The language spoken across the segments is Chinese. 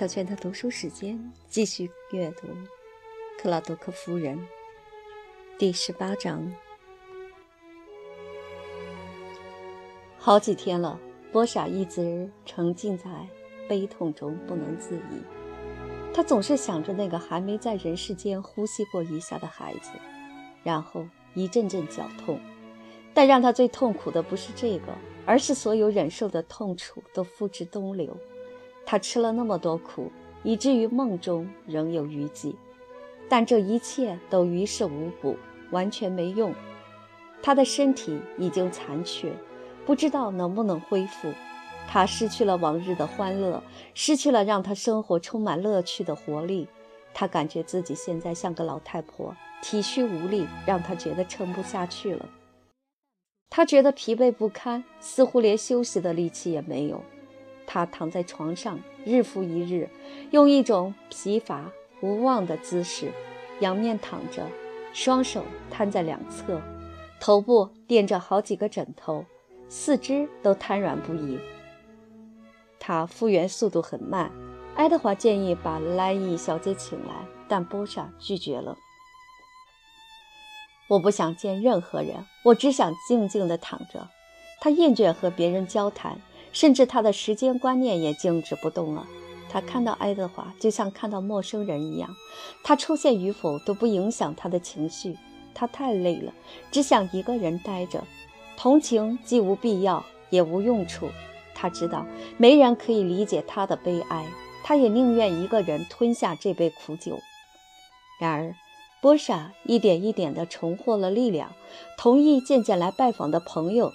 小娟的读书时间，继续阅读《克拉多克夫人》第十八章。好几天了，波莎一直沉浸在悲痛中不能自已。她总是想着那个还没在人世间呼吸过一下的孩子，然后一阵阵绞痛。但让她最痛苦的不是这个，而是所有忍受的痛楚都付之东流。他吃了那么多苦，以至于梦中仍有余悸，但这一切都于事无补，完全没用。他的身体已经残缺，不知道能不能恢复。他失去了往日的欢乐，失去了让他生活充满乐趣的活力。他感觉自己现在像个老太婆，体虚无力，让他觉得撑不下去了。他觉得疲惫不堪，似乎连休息的力气也没有。他躺在床上，日复一日，用一种疲乏无望的姿势仰面躺着，双手摊在两侧，头部垫着好几个枕头，四肢都瘫软不已。他复原速度很慢。爱德华建议把莱伊小姐请来，但波莎拒绝了。我不想见任何人，我只想静静地躺着。他厌倦和别人交谈。甚至他的时间观念也静止不动了。他看到爱德华，就像看到陌生人一样。他出现与否都不影响他的情绪。他太累了，只想一个人待着。同情既无必要，也无用处。他知道没人可以理解他的悲哀，他也宁愿一个人吞下这杯苦酒。然而，波莎一点一点地重获了力量，同意渐渐来拜访的朋友。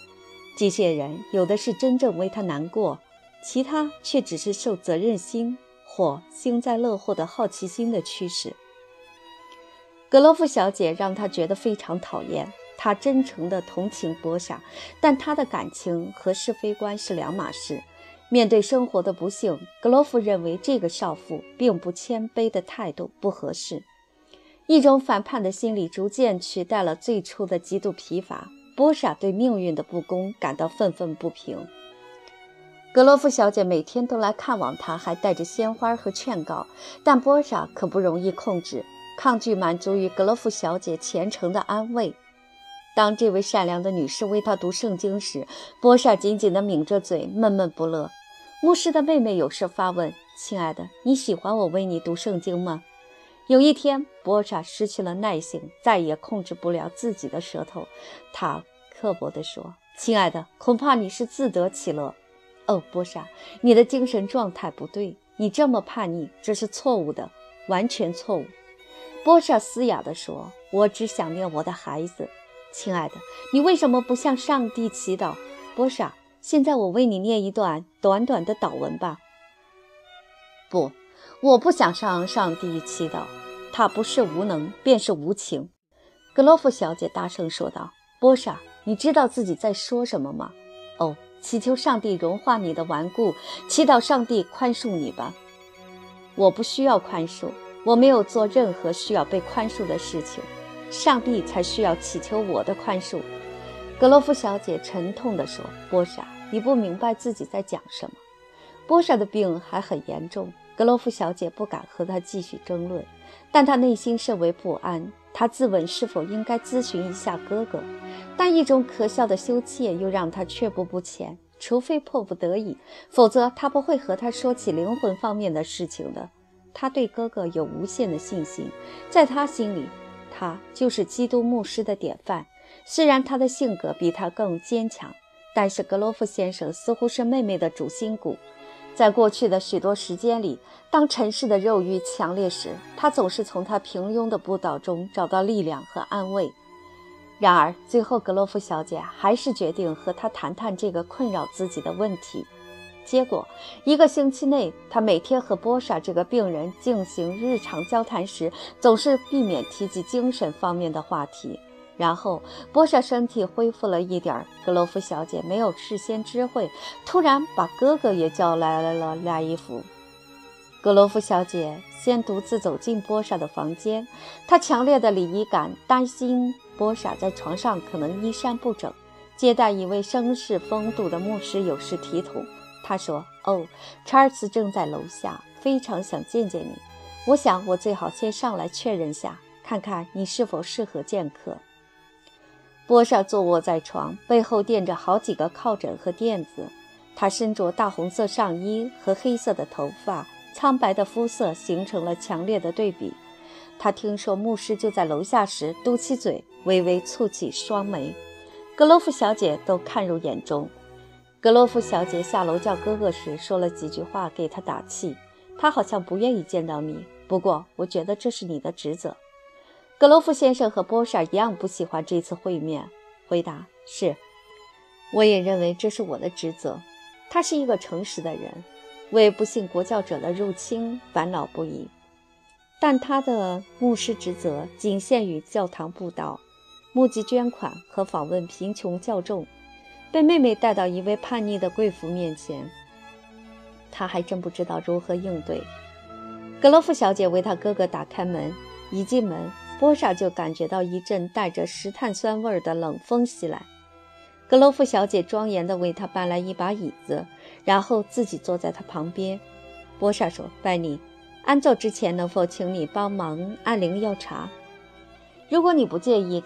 机械人有的是真正为他难过，其他却只是受责任心或幸灾乐祸的好奇心的驱使。格罗夫小姐让他觉得非常讨厌。他真诚的同情波莎，但他的感情和是非观是两码事。面对生活的不幸，格罗夫认为这个少妇并不谦卑的态度不合适。一种反叛的心理逐渐取代了最初的极度疲乏。波莎对命运的不公感到愤愤不平。格罗夫小姐每天都来看望他，还带着鲜花和劝告，但波莎可不容易控制，抗拒满足于格罗夫小姐虔诚的安慰。当这位善良的女士为她读圣经时，波莎紧紧地抿着嘴，闷闷不乐。牧师的妹妹有事发问：“亲爱的，你喜欢我为你读圣经吗？”有一天，波莎失去了耐性，再也控制不了自己的舌头。她刻薄地说：“亲爱的，恐怕你是自得其乐。哦，波莎，你的精神状态不对，你这么叛逆，这是错误的，完全错误。”波莎嘶哑地说：“我只想念我的孩子。亲爱的，你为什么不向上帝祈祷？波莎，现在我为你念一段短短的祷文吧。”不。我不想向上帝祈祷，他不是无能，便是无情。”格罗夫小姐大声说道。“波莎，你知道自己在说什么吗？哦，祈求上帝融化你的顽固，祈祷上帝宽恕你吧。我不需要宽恕，我没有做任何需要被宽恕的事情，上帝才需要祈求我的宽恕。”格罗夫小姐沉痛地说。“波莎，你不明白自己在讲什么。波莎的病还很严重。”格罗夫小姐不敢和他继续争论，但她内心甚为不安。她自问是否应该咨询一下哥哥，但一种可笑的羞怯又让她却步不前。除非迫不得已，否则她不会和他说起灵魂方面的事情的。她对哥哥有无限的信心，在他心里，他就是基督牧师的典范。虽然他的性格比他更坚强，但是格罗夫先生似乎是妹妹的主心骨。在过去的许多时间里，当尘世的肉欲强烈时，他总是从他平庸的布道中找到力量和安慰。然而，最后格洛夫小姐还是决定和他谈谈这个困扰自己的问题。结果，一个星期内，他每天和波莎这个病人进行日常交谈时，总是避免提及精神方面的话题。然后，波莎身体恢复了一点。格罗夫小姐没有事先知会，突然把哥哥也叫来了拉伊夫。格罗夫小姐先独自走进波莎的房间，她强烈的礼仪感担心波莎在床上可能衣衫不整。接待一位绅士风度的牧师有失体统，他说：“哦，查尔斯正在楼下，非常想见见你。我想我最好先上来确认下，看看你是否适合见客。”波莎坐卧在床，背后垫着好几个靠枕和垫子。她身着大红色上衣和黑色的头发，苍白的肤色形成了强烈的对比。他听说牧师就在楼下时，嘟起嘴，微微蹙起双眉。格罗夫小姐都看入眼中。格罗夫小姐下楼叫哥哥时，说了几句话给他打气。他好像不愿意见到你，不过我觉得这是你的职责。格罗夫先生和波莎一样不喜欢这次会面。回答是，我也认为这是我的职责。他是一个诚实的人，为不幸国教者的入侵烦恼不已。但他的牧师职责仅限于教堂布道、募集捐款和访问贫穷教众。被妹妹带到一位叛逆的贵妇面前，他还真不知道如何应对。格罗夫小姐为他哥哥打开门，一进门。波莎就感觉到一阵带着石炭酸味的冷风袭来。格罗夫小姐庄严地为他搬来一把椅子，然后自己坐在他旁边。波莎说：“拜尼，安坐之前能否请你帮忙按铃要茶？如果你不介意。”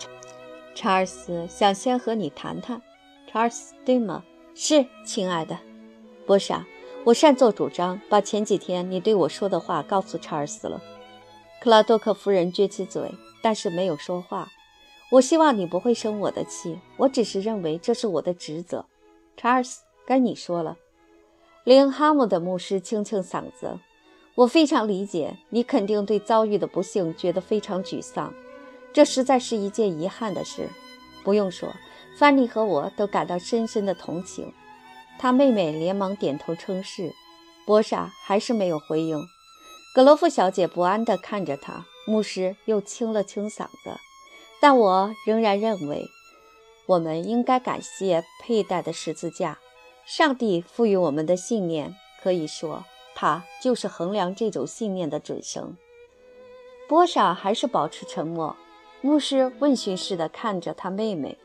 查尔斯想先和你谈谈。查尔斯，对吗？是，亲爱的。波莎，我擅作主张，把前几天你对我说的话告诉查尔斯了。克拉多克夫人撅起嘴，但是没有说话。我希望你不会生我的气，我只是认为这是我的职责。查尔斯，该你说了。林哈姆的牧师清清嗓子：“我非常理解你，肯定对遭遇的不幸觉得非常沮丧。这实在是一件遗憾的事。不用说，范妮和我都感到深深的同情。”他妹妹连忙点头称是。波莎还是没有回应。格罗夫小姐不安地看着他，牧师又清了清嗓子，但我仍然认为，我们应该感谢佩戴的十字架。上帝赋予我们的信念，可以说，他就是衡量这种信念的准绳。波莎还是保持沉默，牧师问询似的看着他妹妹。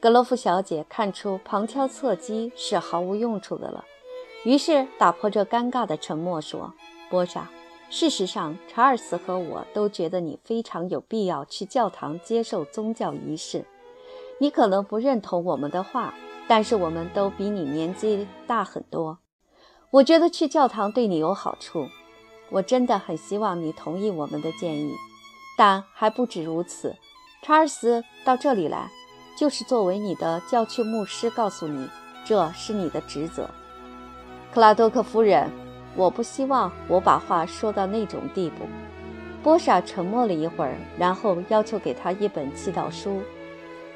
格罗夫小姐看出旁敲侧击是毫无用处的了，于是打破这尴尬的沉默说：“波莎。”事实上，查尔斯和我都觉得你非常有必要去教堂接受宗教仪式。你可能不认同我们的话，但是我们都比你年纪大很多。我觉得去教堂对你有好处。我真的很希望你同意我们的建议，但还不止如此。查尔斯到这里来，就是作为你的教区牧师，告诉你这是你的职责。克拉多克夫人。我不希望我把话说到那种地步。波莎沉默了一会儿，然后要求给他一本祈祷书。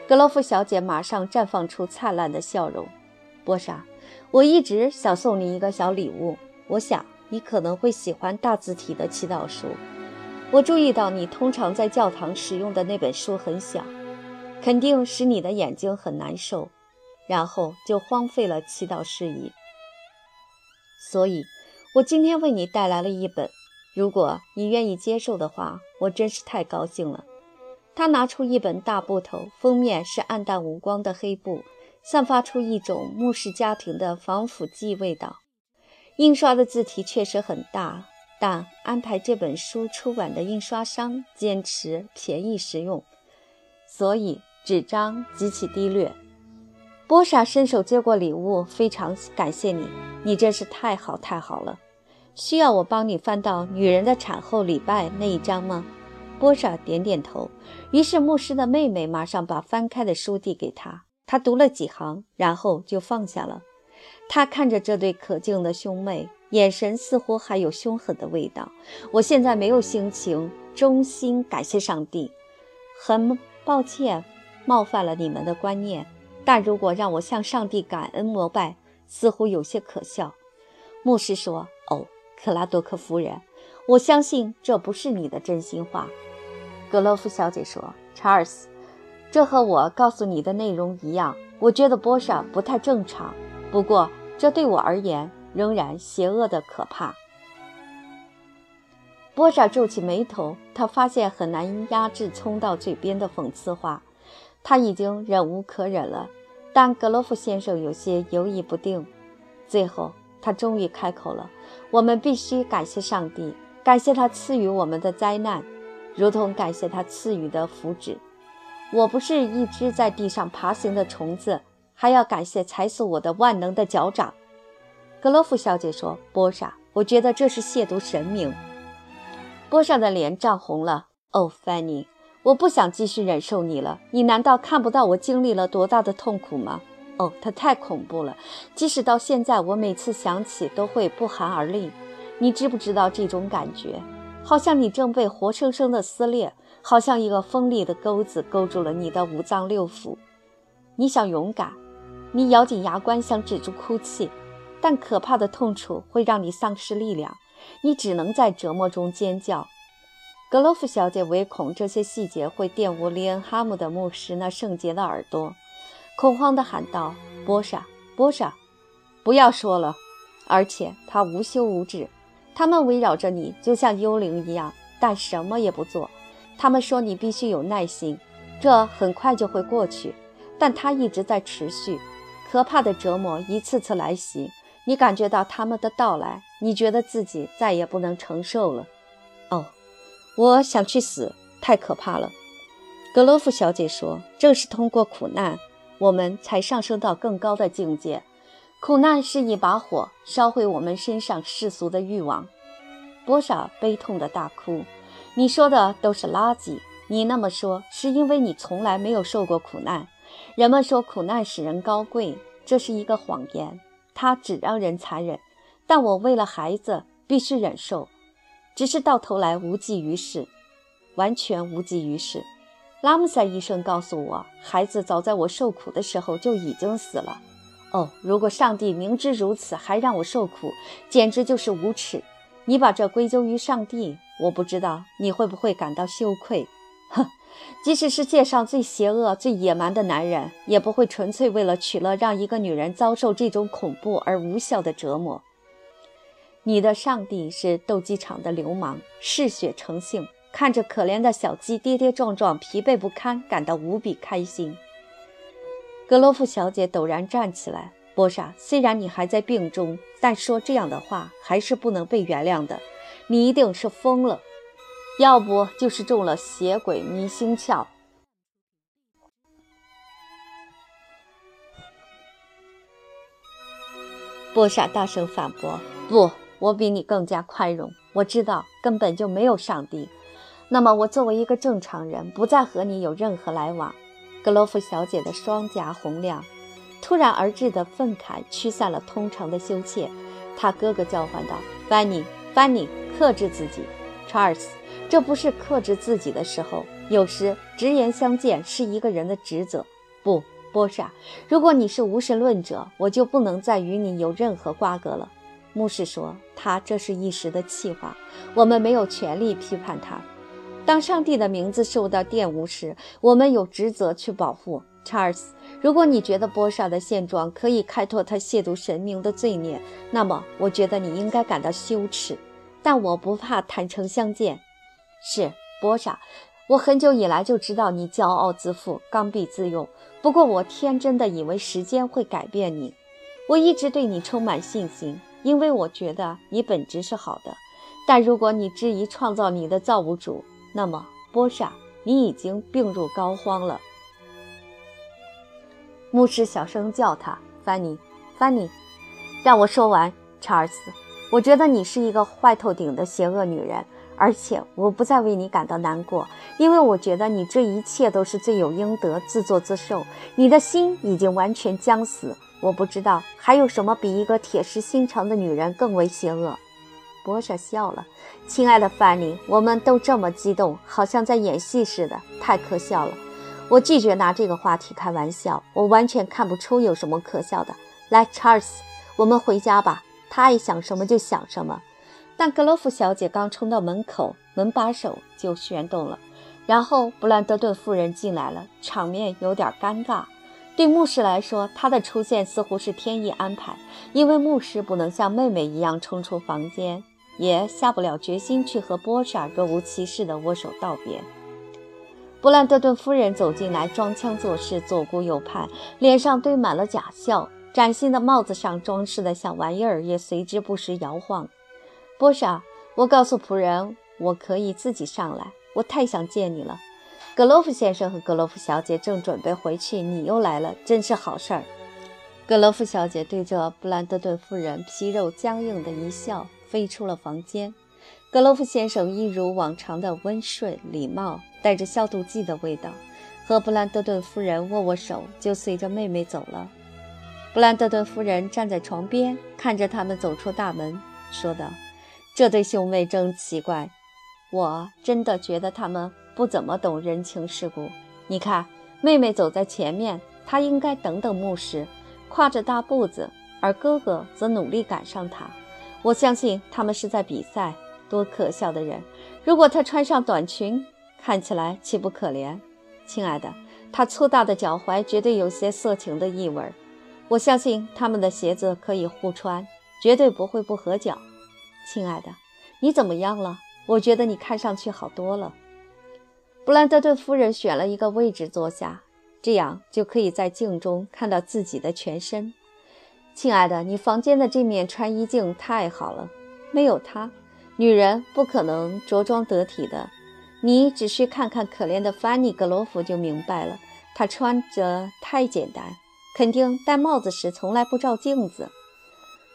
格罗夫小姐马上绽放出灿烂的笑容。波莎，我一直想送你一个小礼物，我想你可能会喜欢大字体的祈祷书。我注意到你通常在教堂使用的那本书很小，肯定使你的眼睛很难受，然后就荒废了祈祷事宜。所以。我今天为你带来了一本，如果你愿意接受的话，我真是太高兴了。他拿出一本大布头，封面是暗淡无光的黑布，散发出一种牧师家庭的防腐剂味道。印刷的字体确实很大，但安排这本书出版的印刷商坚持便宜实用，所以纸张极其低劣。波莎伸手接过礼物，非常感谢你，你真是太好太好了。需要我帮你翻到女人的产后礼拜那一章吗？波莎点点头。于是牧师的妹妹马上把翻开的书递给他，他读了几行，然后就放下了。他看着这对可敬的兄妹，眼神似乎还有凶狠的味道。我现在没有心情衷心感谢上帝，很抱歉冒犯了你们的观念。但如果让我向上帝感恩膜拜，似乎有些可笑。牧师说：“，克拉多克夫人，我相信这不是你的真心话。”格洛夫小姐说：“查尔斯，这和我告诉你的内容一样。我觉得波莎不太正常，不过这对我而言仍然邪恶的可怕。”波莎皱起眉头，她发现很难压制冲到嘴边的讽刺话，她已经忍无可忍了。但格罗夫先生有些犹疑不定，最后他终于开口了：“我们必须感谢上帝，感谢他赐予我们的灾难，如同感谢他赐予的福祉。我不是一只在地上爬行的虫子，还要感谢踩死我的万能的脚掌。”格罗夫小姐说：“波莎，我觉得这是亵渎神明。”波莎的脸涨红了。哦，，Fanny，，我不想继续忍受你了。你难道看不到我经历了多大的痛苦吗？哦，它太恐怖了。即使到现在，我每次想起都会不寒而栗。你知不知道这种感觉？好像你正被活生生的撕裂，好像一个锋利的钩子勾住了你的五脏六腑。你想勇敢，你咬紧牙关想止住哭泣。但可怕的痛楚会让你丧失力量，你只能在折磨中尖叫。格洛夫小姐唯恐这些细节会玷污利恩哈姆的牧师那圣洁的耳朵，恐慌地喊道：“波莎，波莎，不要说了！”而且她无休无止。他们围绕着你，就像幽灵一样，但什么也不做。他们说你必须有耐心，这很快就会过去，但它一直在持续。可怕的折磨一次次来袭。你感觉到他们的到来，你觉得自己再也不能承受了。哦，我想去死，太可怕了。格罗夫小姐说：“正是通过苦难，我们才上升到更高的境界。苦难是一把火，烧毁我们身上世俗的欲望。”波莎悲痛的大哭：“你说的都是垃圾。你那么说，是因为你从来没有受过苦难。人们说苦难使人高贵，这是一个谎言。”它只让人残忍，但我为了孩子必须忍受，只是到头来无济于事，完全无济于事。拉姆塞医生告诉我，孩子早在我受苦的时候就已经死了。哦，如果上帝明知如此还让我受苦，简直就是无耻。你把这归咎于上帝，我不知道你会不会感到羞愧。哼。即使是界上最邪恶、最野蛮的男人，也不会纯粹为了取乐让一个女人遭受这种恐怖而无效的折磨。你的上帝是斗鸡场的流氓，嗜血成性，看着可怜的小鸡跌跌撞撞、疲惫不堪，感到无比开心。格罗夫小姐陡然站起来：“波莎，虽然你还在病中，但说这样的话还是不能被原谅的。你一定是疯了。”要不就是中了邪鬼迷心窍。波莎大声反驳：“不，我比你更加宽容。我知道根本就没有上帝。那么，我作为一个正常人，不再和你有任何来往。”格罗夫小姐的双颊红亮，突然而至的愤慨驱散了通常的羞怯。她哥哥叫唤道：“Fanny，Fanny，克制自己，Charles。”这不是克制自己的时候。有时直言相见是一个人的职责。不，波莎，如果你是无神论者，我就不能再与你有任何瓜葛了。牧师说，他这是一时的气话，我们没有权利批判他。当上帝的名字受到玷污时，我们有职责去保护。查尔斯，如果你觉得波莎的现状可以开脱他亵渎神明的罪孽，那么我觉得你应该感到羞耻。但我不怕坦诚相见。是波莎，我很久以来就知道你骄傲自负、刚愎自用。不过我天真的以为时间会改变你。我一直对你充满信心，因为我觉得你本质是好的。但如果你质疑创造你的造物主，那么波莎，你已经病入膏肓了。牧师小声叫他：“芬妮，芬妮，让我说完。”查尔斯，我觉得你是一个坏透顶的邪恶女人。而且我不再为你感到难过，因为我觉得你这一切都是罪有应得、自作自受。你的心已经完全僵死。我不知道还有什么比一个铁石心肠的女人更为邪恶。波莎笑了，亲爱的范尼，我们都这么激动，好像在演戏似的，太可笑了。我拒绝拿这个话题开玩笑，我完全看不出有什么可笑的。来，查尔斯，我们回家吧。他爱想什么就想什么。但格罗夫小姐刚冲到门口，门把手就旋动了，然后布兰德顿夫人进来了，场面有点尴尬。对牧师来说，他的出现似乎是天意安排，因为牧师不能像妹妹一样冲出房间，也下不了决心去和波莎若无其事地握手道别。布兰德顿夫人走进来，装腔作势，左顾右盼，脸上堆满了假笑。崭新的帽子上装饰的小玩意儿也随之不时摇晃。波莎，我告诉仆人，我可以自己上来。我太想见你了。格罗夫先生和格罗夫小姐正准备回去，你又来了，真是好事儿。格罗夫小姐对着布兰德顿夫人皮肉僵硬的一笑，飞出了房间。格罗夫先生一如往常的温顺礼貌，带着消毒剂的味道，和布兰德顿夫人握握手，就随着妹妹走了。布兰德顿夫人站在床边，看着他们走出大门，说道：“这对兄妹真奇怪，我真的觉得他们不怎么懂人情世故。你看，妹妹走在前面，她应该等等牧师，跨着大步子，而哥哥则努力赶上她。我相信他们是在比赛。多可笑的人！如果她穿上短裙，看起来岂不可怜？亲爱的，她粗大的脚踝绝对有些色情的意味。我相信他们的鞋子可以互穿，绝对不会不合脚。亲爱的，你怎么样了？我觉得你看上去好多了。布兰德顿夫人选了一个位置坐下，这样就可以在镜中看到自己的全身。亲爱的，你房间的这面穿衣镜太好了，没有它，女人不可能着装得体的。你只需看看可怜的范妮格罗夫就明白了，她穿着太简单。肯定戴帽子时从来不照镜子。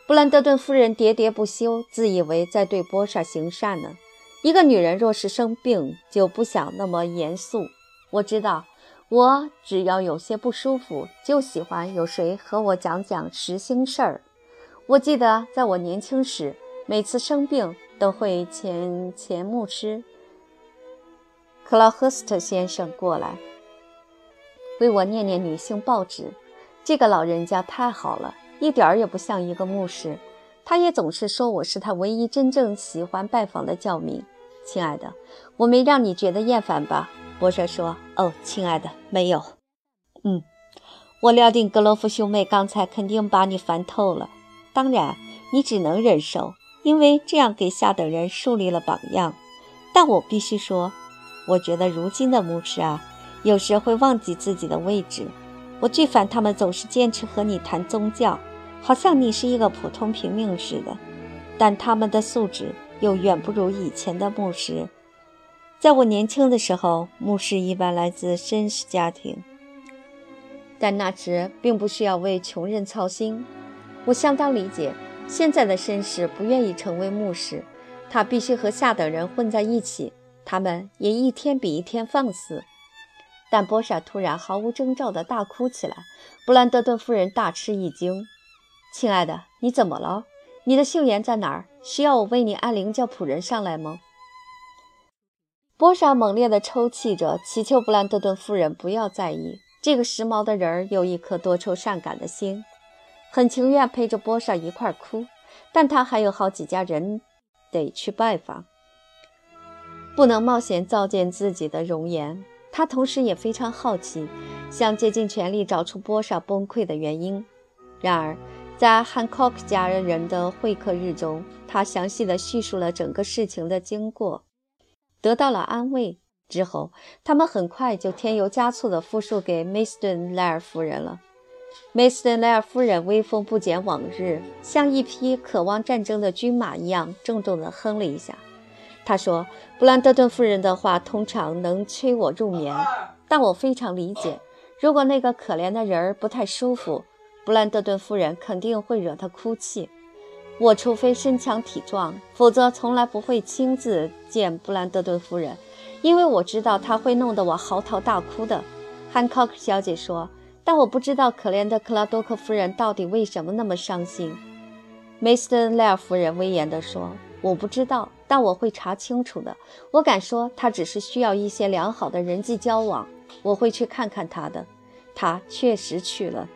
布兰德顿夫人喋喋不休，自以为在对波莎行善呢。一个女人若是生病，就不想那么严肃。我知道，我只要有些不舒服，就喜欢有谁和我讲讲实心事儿。我记得在我年轻时，每次生病都会请前牧师克劳赫斯特先生过来，为我念念女性报纸。这个老人家太好了，一点儿也不像一个牧师。他也总是说我是他唯一真正喜欢拜访的教民。亲爱的，我没让你觉得厌烦吧？博士说：“哦，亲爱的，没有。”嗯，我料定格罗夫兄妹刚才肯定把你烦透了。当然，你只能忍受，因为这样给下等人树立了榜样。但我必须说，我觉得如今的牧师啊，有时会忘记自己的位置。我最烦他们总是坚持和你谈宗教，好像你是一个普通平民似的。但他们的素质又远不如以前的牧师。在我年轻的时候，牧师一般来自绅士家庭，但那时并不需要为穷人操心。我相当理解现在的绅士不愿意成为牧师，他必须和下等人混在一起。他们也一天比一天放肆。但波莎突然毫无征兆地大哭起来，布兰德顿夫人大吃一惊：“亲爱的，你怎么了？你的秀颜在哪儿？需要我为你按铃叫仆人上来吗？”波莎猛烈地抽泣着，祈求布兰德顿夫人不要在意。这个时髦的人儿有一颗多愁善感的心，很情愿陪着波莎一块儿哭，但他还有好几家人得去拜访，不能冒险糟践自己的容颜。他同时也非常好奇，想竭尽全力找出波莎崩溃的原因。然而，在汉考克家人的会客日中，他详细地叙述了整个事情的经过，得到了安慰。之后，他们很快就添油加醋地复述给梅斯顿莱尔夫人了。梅斯顿莱尔夫人威风不减往日，像一匹渴望战争的军马一样，重重地哼了一下。他说：“布兰德顿夫人的话通常能催我入眠，但我非常理解，如果那个可怜的人儿不太舒服，布兰德顿夫人肯定会惹他哭泣。我除非身强体壮，否则从来不会亲自见布兰德顿夫人，因为我知道她会弄得我嚎啕大哭的。”汉考克小姐说：“但我不知道可怜的克拉多克夫人到底为什么那么伤心。”梅斯顿莱尔夫人威严地说：“我不知道。”但我会查清楚的。我敢说，她只是需要一些良好的人际交往。我会去看看她的。她确实去了。